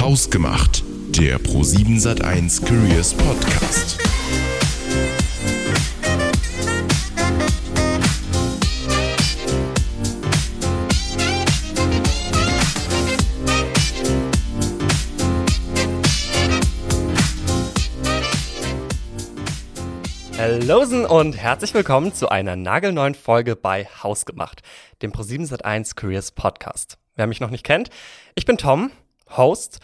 Hausgemacht, der Pro7 Sat1 Careers Podcast. Hallosen und herzlich willkommen zu einer nagelneuen Folge bei Hausgemacht, dem Pro7 Sat1 Careers Podcast. Wer mich noch nicht kennt, ich bin Tom, Host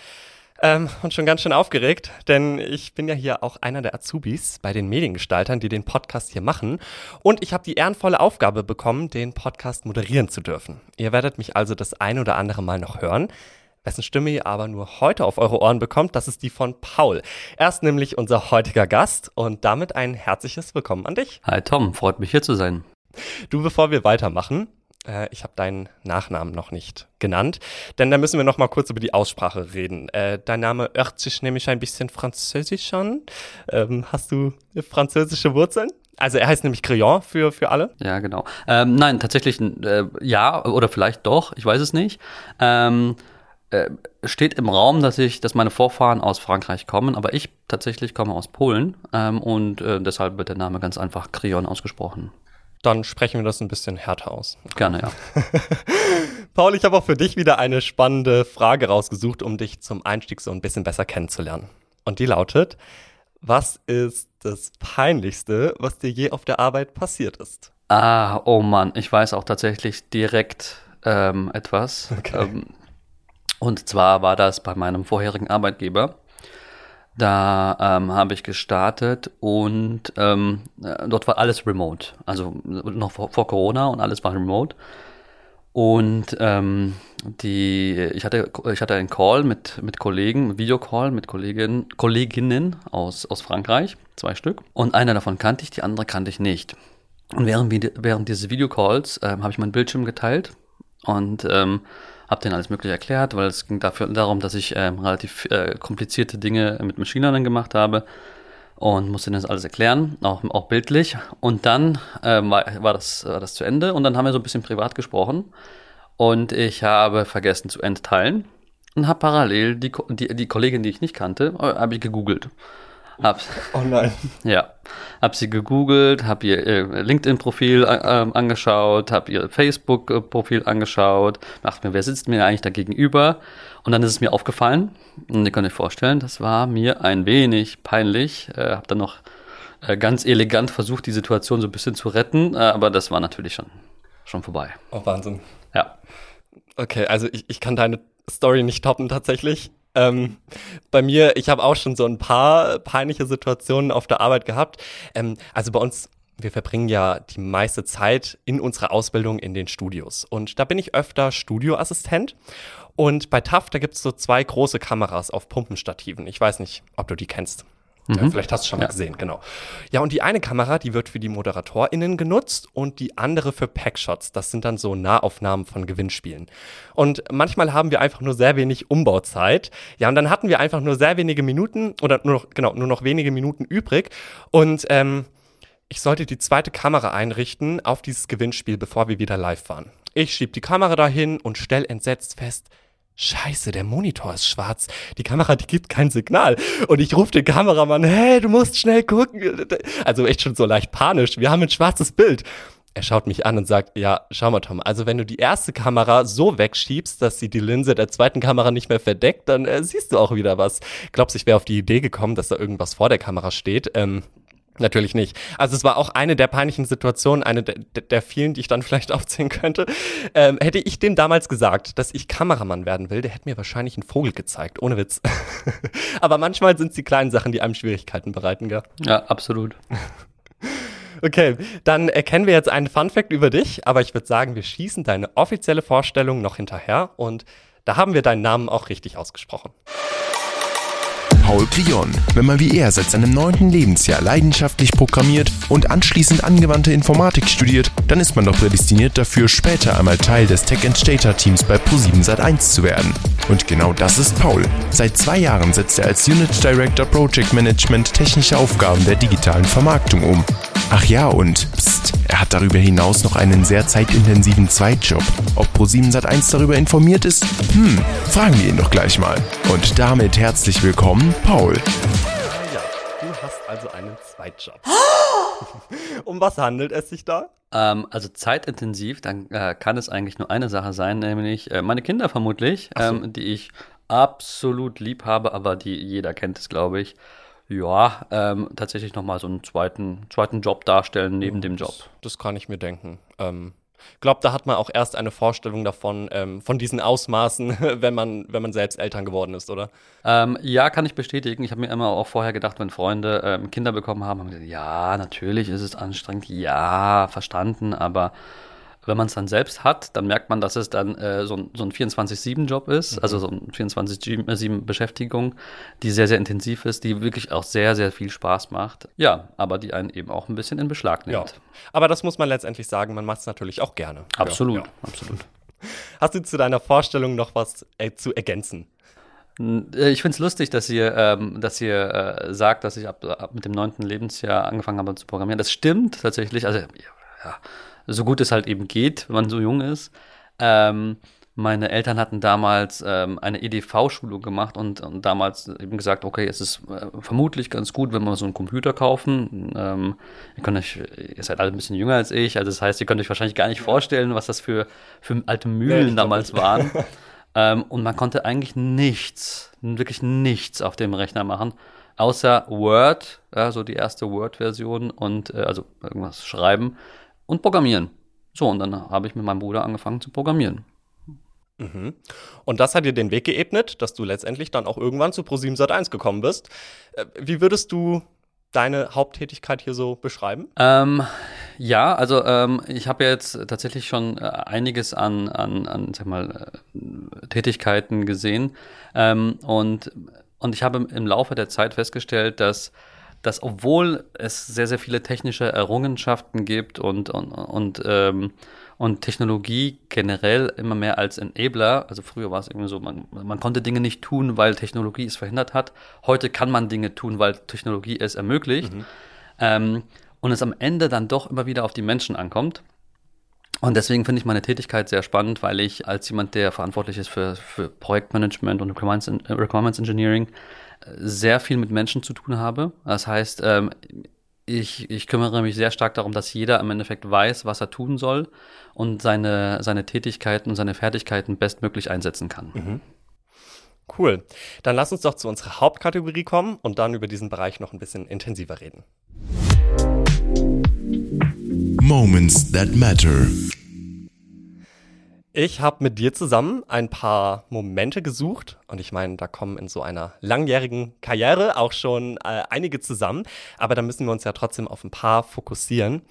ähm, und schon ganz schön aufgeregt, denn ich bin ja hier auch einer der Azubis bei den Mediengestaltern, die den Podcast hier machen. Und ich habe die ehrenvolle Aufgabe bekommen, den Podcast moderieren zu dürfen. Ihr werdet mich also das ein oder andere Mal noch hören. Wessen Stimme ihr aber nur heute auf eure Ohren bekommt, das ist die von Paul. Er ist nämlich unser heutiger Gast und damit ein herzliches Willkommen an dich. Hi Tom, freut mich hier zu sein. Du, bevor wir weitermachen, äh, ich habe deinen Nachnamen noch nicht genannt, denn da müssen wir noch mal kurz über die Aussprache reden. Äh, dein Name hört sich nämlich ein bisschen französisch an. Ähm, hast du französische Wurzeln? Also er heißt nämlich Crayon für, für alle? Ja, genau. Ähm, nein, tatsächlich äh, ja oder vielleicht doch, ich weiß es nicht. Ähm, äh, steht im Raum, dass ich, dass meine Vorfahren aus Frankreich kommen, aber ich tatsächlich komme aus Polen ähm, und äh, deshalb wird der Name ganz einfach Krion ausgesprochen. Dann sprechen wir das ein bisschen härter aus. Gerne, ja. Paul, ich habe auch für dich wieder eine spannende Frage rausgesucht, um dich zum Einstieg so ein bisschen besser kennenzulernen. Und die lautet: Was ist das Peinlichste, was dir je auf der Arbeit passiert ist? Ah, oh Mann, ich weiß auch tatsächlich direkt ähm, etwas. Okay. Ähm, und zwar war das bei meinem vorherigen Arbeitgeber. Da ähm, habe ich gestartet und ähm, äh, dort war alles remote. Also noch vor, vor, Corona und alles war remote. Und ähm, die, ich hatte, ich hatte einen Call mit, mit Kollegen, Videocall mit Kolleginnen, Kolleginnen aus, aus Frankreich, zwei Stück. Und einer davon kannte ich, die andere kannte ich nicht. Und während, während dieses Videocalls ähm, habe ich meinen Bildschirm geteilt und ähm, habe denen alles Mögliche erklärt, weil es ging dafür darum, dass ich ähm, relativ äh, komplizierte Dinge mit Machine Learning gemacht habe und musste denen das alles erklären, auch, auch bildlich. Und dann ähm, war, war, das, war das zu Ende und dann haben wir so ein bisschen privat gesprochen und ich habe vergessen zu entteilen und habe parallel die, die, die Kollegin, die ich nicht kannte, äh, habe ich gegoogelt. Hab, oh nein. Ja. Hab sie gegoogelt, hab ihr, LinkedIn-Profil äh, angeschaut, hab ihr Facebook-Profil angeschaut, dachte mir, wer sitzt mir eigentlich da gegenüber? Und dann ist es mir aufgefallen, und ihr könnt euch vorstellen, das war mir ein wenig peinlich. Äh, hab dann noch äh, ganz elegant versucht, die Situation so ein bisschen zu retten, äh, aber das war natürlich schon, schon vorbei. Oh, Wahnsinn. Ja. Okay, also ich, ich kann deine Story nicht toppen tatsächlich. Ähm, bei mir, ich habe auch schon so ein paar peinliche Situationen auf der Arbeit gehabt. Ähm, also bei uns, wir verbringen ja die meiste Zeit in unserer Ausbildung in den Studios. Und da bin ich öfter Studioassistent. Und bei TAF, da gibt es so zwei große Kameras auf Pumpenstativen. Ich weiß nicht, ob du die kennst. Mhm. Ja, vielleicht hast du schon mal ja. gesehen, genau. Ja, und die eine Kamera, die wird für die ModeratorInnen genutzt und die andere für Packshots. Das sind dann so Nahaufnahmen von Gewinnspielen. Und manchmal haben wir einfach nur sehr wenig Umbauzeit. Ja, und dann hatten wir einfach nur sehr wenige Minuten oder nur noch, genau, nur noch wenige Minuten übrig. Und ähm, ich sollte die zweite Kamera einrichten auf dieses Gewinnspiel, bevor wir wieder live waren. Ich schieb die Kamera dahin und stell entsetzt fest, Scheiße, der Monitor ist schwarz. Die Kamera, die gibt kein Signal. Und ich rufe den Kameramann, hey, du musst schnell gucken. Also echt schon so leicht panisch. Wir haben ein schwarzes Bild. Er schaut mich an und sagt, ja, schau mal, Tom, also wenn du die erste Kamera so wegschiebst, dass sie die Linse der zweiten Kamera nicht mehr verdeckt, dann äh, siehst du auch wieder was. Glaubst, ich wäre auf die Idee gekommen, dass da irgendwas vor der Kamera steht? Ähm, Natürlich nicht. Also es war auch eine der peinlichen Situationen, eine der, der vielen, die ich dann vielleicht aufzählen könnte. Ähm, hätte ich dem damals gesagt, dass ich Kameramann werden will, der hätte mir wahrscheinlich einen Vogel gezeigt, ohne Witz. Aber manchmal sind es die kleinen Sachen, die einem Schwierigkeiten bereiten, gell? Ja, absolut. Okay, dann erkennen wir jetzt einen Fun Fact über dich, aber ich würde sagen, wir schießen deine offizielle Vorstellung noch hinterher und da haben wir deinen Namen auch richtig ausgesprochen. Paul Clion. Wenn man wie er seit seinem neunten Lebensjahr leidenschaftlich programmiert und anschließend angewandte Informatik studiert, dann ist man doch prädestiniert dafür, später einmal Teil des Tech and Data Teams bei Pro7 Sat1 zu werden. Und genau das ist Paul. Seit zwei Jahren setzt er als Unit Director Project Management technische Aufgaben der digitalen Vermarktung um. Ach ja, und pst, er hat darüber hinaus noch einen sehr zeitintensiven Zweitjob. Ob Pro7 Sat1 darüber informiert ist? Hm, fragen wir ihn doch gleich mal. Und damit herzlich willkommen, Paul. Ja, du hast also einen Zweitjob. um was handelt es sich da? Ähm, also zeitintensiv, dann äh, kann es eigentlich nur eine Sache sein, nämlich äh, meine Kinder vermutlich, so. ähm, die ich absolut lieb habe, aber die jeder kennt es, glaube ich. Ja, ähm, tatsächlich nochmal so einen zweiten, zweiten Job darstellen neben dem Job. Das kann ich mir denken. Ähm, glaube, da hat man auch erst eine Vorstellung davon, ähm, von diesen Ausmaßen, wenn man, wenn man selbst Eltern geworden ist, oder? Ähm, ja, kann ich bestätigen. Ich habe mir immer auch vorher gedacht, wenn Freunde ähm, Kinder bekommen haben, haben gesagt, ja, natürlich ist es anstrengend, ja, verstanden, aber wenn man es dann selbst hat, dann merkt man, dass es dann äh, so ein, so ein 24-7-Job ist, also so ein 24-7-Beschäftigung, die sehr, sehr intensiv ist, die wirklich auch sehr, sehr viel Spaß macht. Ja, aber die einen eben auch ein bisschen in Beschlag nimmt. Ja. Aber das muss man letztendlich sagen, man macht es natürlich auch gerne. Absolut, Ja, ja. absolut. Hast du zu deiner Vorstellung noch was äh, zu ergänzen? Äh, Ich finde es lustig, dass ihr, ähm, dass ihr äh, sagt, dass ich ab, ab mit dem neunten Lebensjahr angefangen habe zu programmieren. Das stimmt tatsächlich. Also, ja, so gut es halt eben geht, wenn man so jung ist. Ähm, meine Eltern hatten damals ähm, eine EDV-Schulung gemacht und, und damals eben gesagt, okay, es ist äh, vermutlich ganz gut, wenn wir so einen Computer kaufen. Ähm, ihr könnt euch, ihr seid alle ein bisschen jünger als ich, also das heißt, ihr könnt euch wahrscheinlich gar nicht vorstellen, was das für, für alte Mühlen glaub damals nicht. waren. Ähm, und man konnte eigentlich nichts, wirklich nichts auf dem Rechner machen, außer Word, ja, so die erste Word-Version und äh, also irgendwas schreiben und programmieren. So, und dann habe ich mit meinem Bruder angefangen zu programmieren. Mhm. Und das hat dir den Weg geebnet, dass du letztendlich dann auch irgendwann zu Pro7 Sat1 gekommen bist. Äh, Wie würdest du deine Haupttätigkeit hier so beschreiben? Ähm, ja, also ähm, ich habe jetzt tatsächlich schon äh, einiges an, an, an sag mal, äh, Tätigkeiten gesehen ähm, und, und ich habe im Laufe der Zeit festgestellt, dass dass obwohl es sehr, sehr viele technische Errungenschaften gibt und, und, und, ähm, und Technologie generell immer mehr als Enabler, also früher war es irgendwie so, man, man konnte Dinge nicht tun, weil Technologie es verhindert hat. Heute kann man Dinge tun, weil Technologie es ermöglicht. Ähm, und es am Ende dann doch immer wieder auf die Menschen ankommt. Und deswegen finde ich meine Tätigkeit sehr spannend, weil ich als jemand, der verantwortlich ist für, für Projektmanagement und Requirements, äh, Requirements Engineering, sehr viel mit Menschen zu tun habe. Das heißt, ähm, ich, ich kümmere mich sehr stark darum, dass jeder im Endeffekt weiß, was er tun soll und seine, seine Tätigkeiten und seine Fertigkeiten bestmöglich einsetzen kann. Cool. Dann lass uns doch zu unserer Hauptkategorie kommen und dann über diesen Bereich noch ein bisschen intensiver reden. Moments that matter. Ich habe mit dir zusammen ein paar Momente gesucht und ich meine, da kommen in so einer langjährigen Karriere auch schon äh, einige zusammen, aber da müssen wir uns ja trotzdem auf ein paar fokussieren.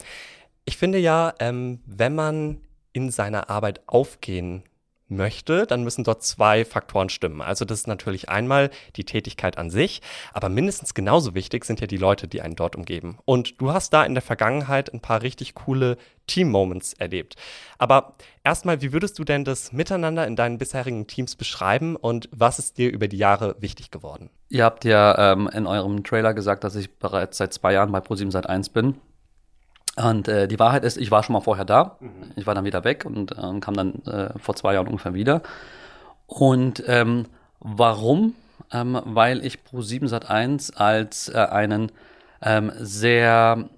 Ich finde ja, ähm, wenn man in seiner Arbeit aufgehen möchte, dann müssen dort zwei Faktoren stimmen. Also das ist natürlich einmal die Tätigkeit an sich, aber mindestens genauso wichtig sind ja die Leute, die einen dort umgeben. Und du hast da in der Vergangenheit ein paar richtig coole Team-Moments erlebt. Aber erstmal, wie würdest du denn das Miteinander in deinen bisherigen Teams beschreiben und was ist dir über die Jahre wichtig geworden? Ihr habt ja ähm, in eurem Trailer gesagt, dass ich bereits seit zwei Jahren bei ProSieben seit 1 bin. Und äh, die Wahrheit ist, ich war schon mal vorher da. Ich war dann wieder weg und ähm, kam dann äh, vor zwei Jahren ungefähr wieder. Und ähm, warum? Ähm, weil ich Pro7 Sat1 als äh, einen ähm, sehr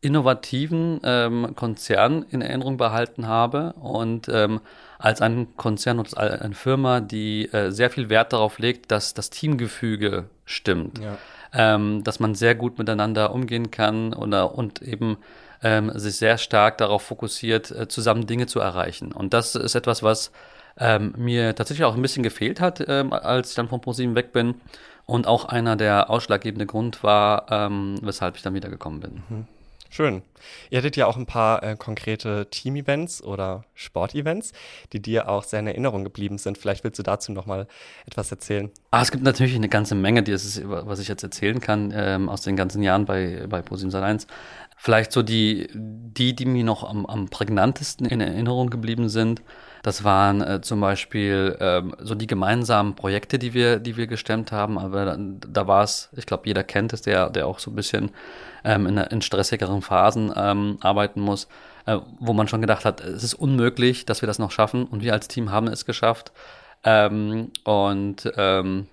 innovativen ähm, Konzern in Erinnerung behalten habe und ähm, als einen Konzern und als eine Firma, die äh, sehr viel Wert darauf legt, dass das Teamgefüge stimmt Ja. Ähm, dass man sehr gut miteinander umgehen kann oder, und eben ähm, sich sehr stark darauf fokussiert, äh, zusammen Dinge zu erreichen. Und das ist etwas, was ähm, mir tatsächlich auch ein bisschen gefehlt hat, ähm, als ich dann von ProSieben weg bin. Und auch einer der ausschlaggebende Grund war, ähm, weshalb ich dann wieder gekommen bin. Schön. Ihr hattet ja auch ein paar äh, konkrete Team-Events oder Sportevents, die dir auch sehr in Erinnerung geblieben sind. Vielleicht willst du dazu noch mal etwas erzählen. Ah, es gibt natürlich eine ganze Menge, die ist, was ich jetzt erzählen kann ähm, aus den ganzen Jahren bei, bei ProSieben Sat1. Vielleicht so die, die, die mir noch am, am prägnantesten in Erinnerung geblieben sind, das waren äh, zum Beispiel ähm, so die gemeinsamen Projekte, die wir, die wir gestemmt haben. Aber da, da war es, ich glaube, jeder kennt es, der, der auch so ein bisschen ähm, in, in stressigeren Phasen ähm, arbeiten muss, äh, wo man schon gedacht hat, es ist unmöglich, dass wir das noch schaffen. Und wir als Team haben es geschafft. Ähm, und ähm,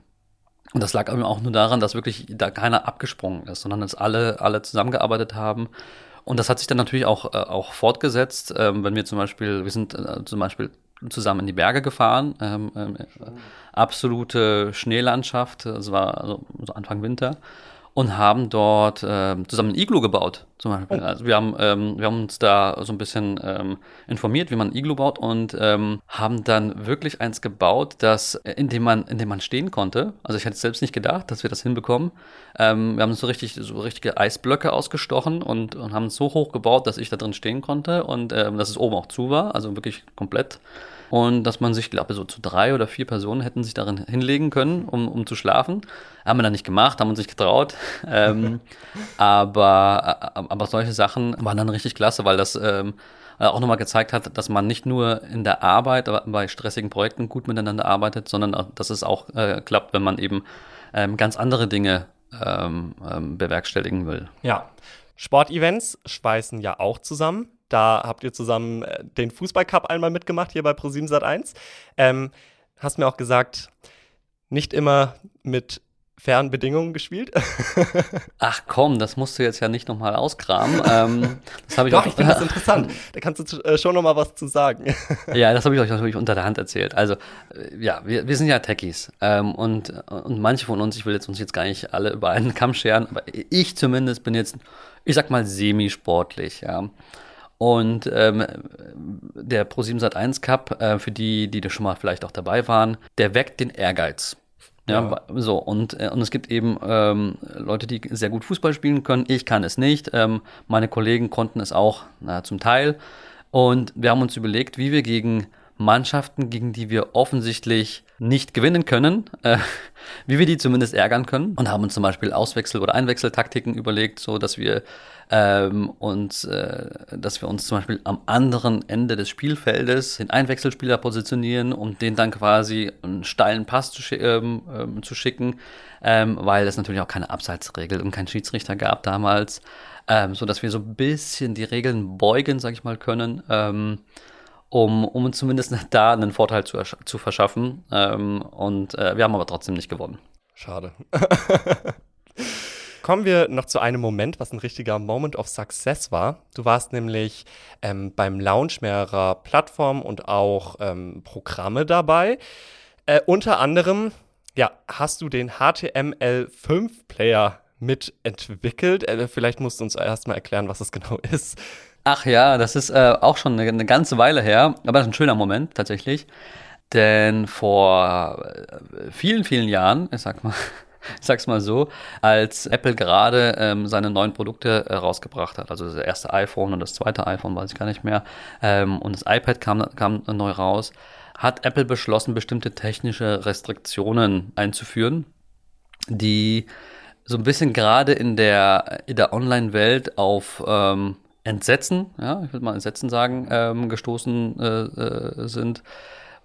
und das lag auch nur daran, dass wirklich da keiner abgesprungen ist, sondern dass alle, alle zusammengearbeitet haben. Und das hat sich dann natürlich auch, äh, auch fortgesetzt, ähm, wenn wir zum Beispiel, wir sind äh, zum Beispiel zusammen in die Berge gefahren. Ähm, ähm, absolute Schneelandschaft. Es war also Anfang Winter und haben dort äh, zusammen ein Iglu gebaut. Zum Beispiel. Oh. Also wir haben, ähm, wir haben uns da so ein bisschen ähm, informiert, wie man ein Iglu baut und ähm, haben dann wirklich eins gebaut, das, äh, in dem man, in dem man stehen konnte. Also ich hätte selbst nicht gedacht, dass wir das hinbekommen. Ähm, wir haben so richtig, so richtige Eisblöcke ausgestochen und, und haben es so hoch gebaut, dass ich da drin stehen konnte und ähm, dass es oben auch zu war, also wirklich komplett und dass man sich, glaube so zu drei oder vier Personen hätten sich darin hinlegen können, um, um zu schlafen. Haben wir dann nicht gemacht, haben uns nicht getraut. ähm, aber, äh, aber solche Sachen waren dann richtig klasse, weil das ähm, auch nochmal gezeigt hat, dass man nicht nur in der Arbeit, aber bei stressigen Projekten gut miteinander arbeitet, sondern dass es auch äh, klappt, wenn man eben ähm, ganz andere Dinge ähm, ähm, bewerkstelligen will. Ja. Sportevents schweißen ja auch zusammen. Da habt ihr zusammen äh, den Fußballcup einmal mitgemacht, hier bei ProSieben Sat1. Ähm, hast mir auch gesagt, nicht immer mit fairen Bedingungen gespielt. Ach komm, das musst du jetzt ja nicht nochmal auskramen. ähm, das habe ich Doch, auch, ich finde das interessant. Da kannst du äh, schon nochmal was zu sagen. ja, das habe ich euch natürlich unter der Hand erzählt. Also, äh, ja, wir, wir sind ja Techies. Ähm, und, und manche von uns, ich will jetzt uns jetzt gar nicht alle über einen Kamm scheren, aber ich zumindest bin jetzt, ich sag mal, semi-sportlich, ja. Und ähm, der Pro7 Sat1 Cup, äh, für die, die da schon mal vielleicht auch dabei waren, der weckt den Ehrgeiz. Ja, ja. so und, äh, und es gibt eben ähm, Leute, die sehr gut Fußball spielen können. Ich kann es nicht. Ähm, meine Kollegen konnten es auch na, zum Teil. Und wir haben uns überlegt, wie wir gegen Mannschaften, gegen die wir offensichtlich nicht gewinnen können, äh, wie wir die zumindest ärgern können und haben uns zum Beispiel Auswechsel- oder Einwechseltaktiken überlegt, so dass wir ähm, uns, äh, dass wir uns zum Beispiel am anderen Ende des Spielfeldes den Einwechselspieler positionieren, um den dann quasi einen steilen Pass zu, sch ähm, ähm, zu schicken, ähm, weil es natürlich auch keine Abseitsregel und keinen Schiedsrichter gab damals, ähm, so dass wir so ein bisschen die Regeln beugen, sag ich mal, können. Um, um uns zumindest da einen Vorteil zu, zu verschaffen. Ähm, und äh, wir haben aber trotzdem nicht gewonnen. Schade. Kommen wir noch zu einem Moment, was ein richtiger Moment of Success war. Du warst nämlich ähm, beim Launch mehrerer Plattformen und auch ähm, Programme dabei. Äh, unter anderem, ja, hast du den HTML5-Player mitentwickelt. Äh, vielleicht musst du uns erstmal erklären, was es genau ist. Ach ja, das ist äh, auch schon eine, eine, ganze Weile her, aber das ist ein schöner Moment tatsächlich. Denn vor äh, vielen, vielen Jahren, ich sag mal, ich sag's mal so, als Apple gerade ähm, seine neuen Produkte äh, rausgebracht hat, also das erste iPhone und das zweite iPhone, weiß ich gar nicht mehr, ähm, und das iPad kam, kam neu raus, hat Apple beschlossen, bestimmte technische Restriktionen einzuführen, die so ein bisschen gerade in der, in der Online-Welt auf ähm, Entsetzen, ja, ich würde mal Entsetzen sagen, ähm, gestoßen äh, äh, sind,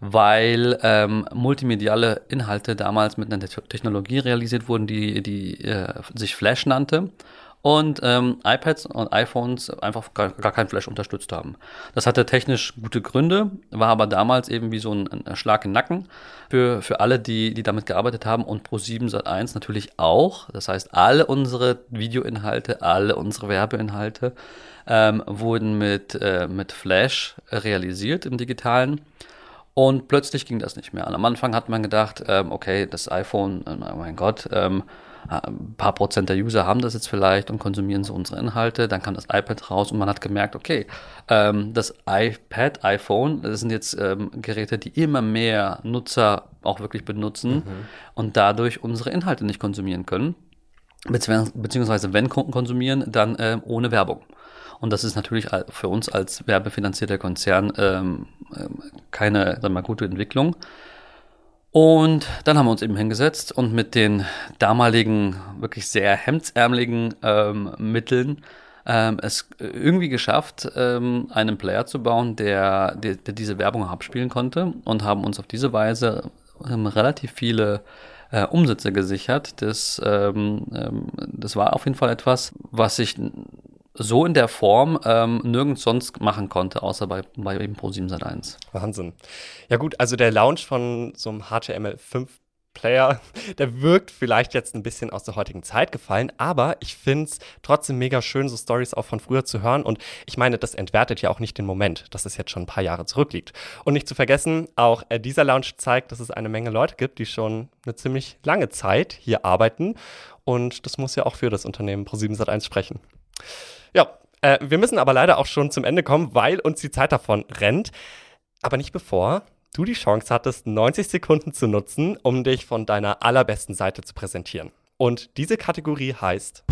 weil ähm, multimediale Inhalte damals mit einer Technologie realisiert wurden, die, die äh, sich Flash nannte und ähm, iPads und iPhones einfach gar, gar kein Flash unterstützt haben. Das hatte technisch gute Gründe, war aber damals eben wie so ein, ein Schlag im Nacken für, für alle, die, die damit gearbeitet haben und Pro7 Sat1 natürlich auch. Das heißt, alle unsere Videoinhalte, alle unsere Werbeinhalte ähm, wurden mit, äh, mit Flash realisiert im digitalen. Und plötzlich ging das nicht mehr. Und am Anfang hat man gedacht, ähm, okay, das iPhone, oh mein Gott, ähm, ein paar Prozent der User haben das jetzt vielleicht und konsumieren so unsere Inhalte. Dann kam das iPad raus und man hat gemerkt, okay, ähm, das iPad, iPhone, das sind jetzt ähm, Geräte, die immer mehr Nutzer auch wirklich benutzen mhm. und dadurch unsere Inhalte nicht konsumieren können. Beziehungsweise, wenn konsumieren, dann äh, ohne Werbung. Und das ist natürlich für uns als werbefinanzierter Konzern ähm, ähm, keine sagen wir mal, gute Entwicklung. Und dann haben wir uns eben hingesetzt und mit den damaligen wirklich sehr hemdsärmeligen ähm, Mitteln ähm, es irgendwie geschafft, ähm, einen Player zu bauen, der, der, der, diese Werbung abspielen konnte und haben uns auf diese Weise ähm, relativ viele äh, Umsätze gesichert. Das, ähm, ähm, das war auf jeden Fall etwas, was ich so in der Form ähm, nirgends sonst machen konnte, außer bei, bei eben Pro7 Sat1. Wahnsinn. Ja gut, also der Launch von so einem HTML5 Player, der wirkt vielleicht jetzt ein bisschen aus der heutigen Zeit gefallen, aber ich finde es trotzdem mega schön, so Stories auch von früher zu hören. Und ich meine, das entwertet ja auch nicht den Moment, dass es jetzt schon ein paar Jahre zurückliegt. Und nicht zu vergessen, auch äh, dieser Launch zeigt, dass es eine Menge Leute gibt, die schon eine ziemlich lange Zeit hier arbeiten. Und das muss ja auch für das Unternehmen Pro7 Sat1 sprechen. Ja, äh, wir müssen aber leider auch schon zum Ende kommen, weil uns die Zeit davon rennt. Aber nicht bevor du die Chance hattest, 90 Sekunden zu nutzen, um dich von deiner allerbesten Seite zu präsentieren. Und diese Kategorie heißt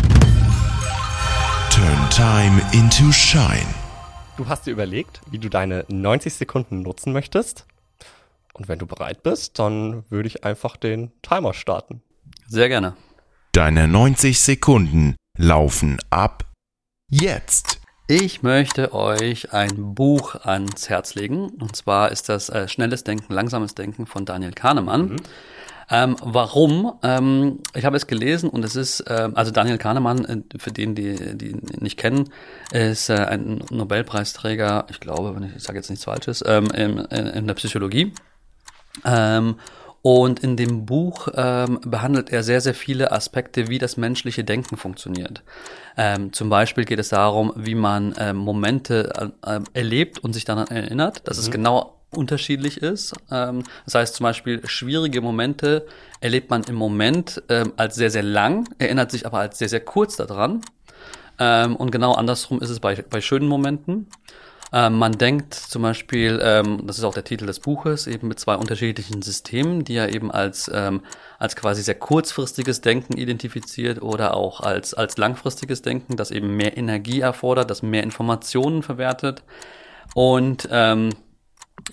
Turn Time into Shine. Du hast dir überlegt, wie du deine 90 Sekunden nutzen möchtest. Und wenn du bereit bist, dann würde ich einfach den Timer starten. Sehr gerne. Deine 90 Sekunden laufen ab jetzt. Ich möchte euch ein Buch ans Herz legen. Und zwar ist das äh, Schnelles Denken, Langsames Denken von Daniel Kahnemann. Mhm. Ähm, warum? Ähm, ich habe es gelesen und es ist, äh, also Daniel Kahnemann, äh, für den, die, die ihn nicht kennen, ist äh, ein Nobelpreisträger, ich glaube, wenn ich, ich sage jetzt nichts Falsches, ähm, in, in, der Psychologie. Und in dem Buch ähm, behandelt er sehr, sehr viele Aspekte, wie das menschliche Denken funktioniert. Ähm, zum Beispiel geht es darum, wie man ähm, Momente äh, erlebt und sich daran erinnert, dass mhm. es genau unterschiedlich ist. Ähm, das heißt zum Beispiel, schwierige Momente erlebt man im Moment ähm, als sehr, sehr lang, erinnert sich aber als sehr, sehr kurz daran. Ähm, und genau andersrum ist es bei, bei schönen Momenten. Ähm, man denkt zum Beispiel, ähm, das ist auch der Titel des Buches, eben mit zwei unterschiedlichen Systemen, die er eben als, ähm, als quasi sehr kurzfristiges Denken identifiziert oder auch als, als langfristiges Denken, das eben mehr Energie erfordert, das mehr Informationen verwertet. Und ähm,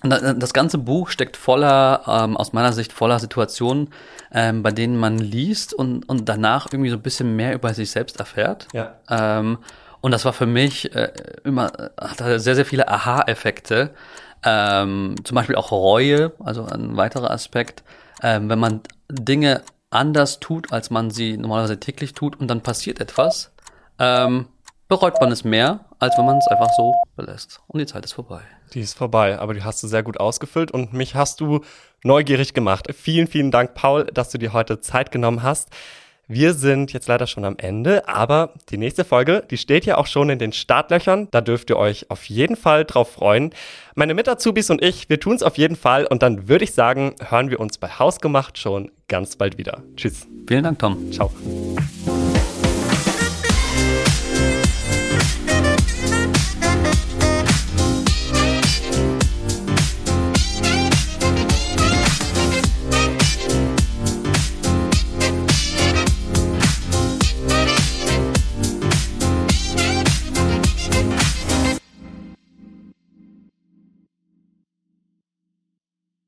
das ganze Buch steckt voller, ähm, aus meiner Sicht voller Situationen, ähm, bei denen man liest und, und danach irgendwie so ein bisschen mehr über sich selbst erfährt. Ja. Ähm, und das war für mich äh, immer, hatte sehr, sehr viele Aha-Effekte. Ähm, zum Beispiel auch Reue, also ein weiterer Aspekt. Ähm, wenn man Dinge anders tut, als man sie normalerweise täglich tut und dann passiert etwas, ähm, bereut man es mehr, als wenn man es einfach so belässt. Und die Zeit ist vorbei. Die ist vorbei, aber die hast du sehr gut ausgefüllt und mich hast du neugierig gemacht. Vielen, vielen Dank, Paul, dass du dir heute Zeit genommen hast. Wir sind jetzt leider schon am Ende, aber die nächste Folge, die steht ja auch schon in den Startlöchern. Da dürft ihr euch auf jeden Fall drauf freuen. Meine Mit-Azubis und ich, wir tun es auf jeden Fall und dann würde ich sagen, hören wir uns bei Hausgemacht schon ganz bald wieder. Tschüss. Vielen Dank, Tom. Ciao.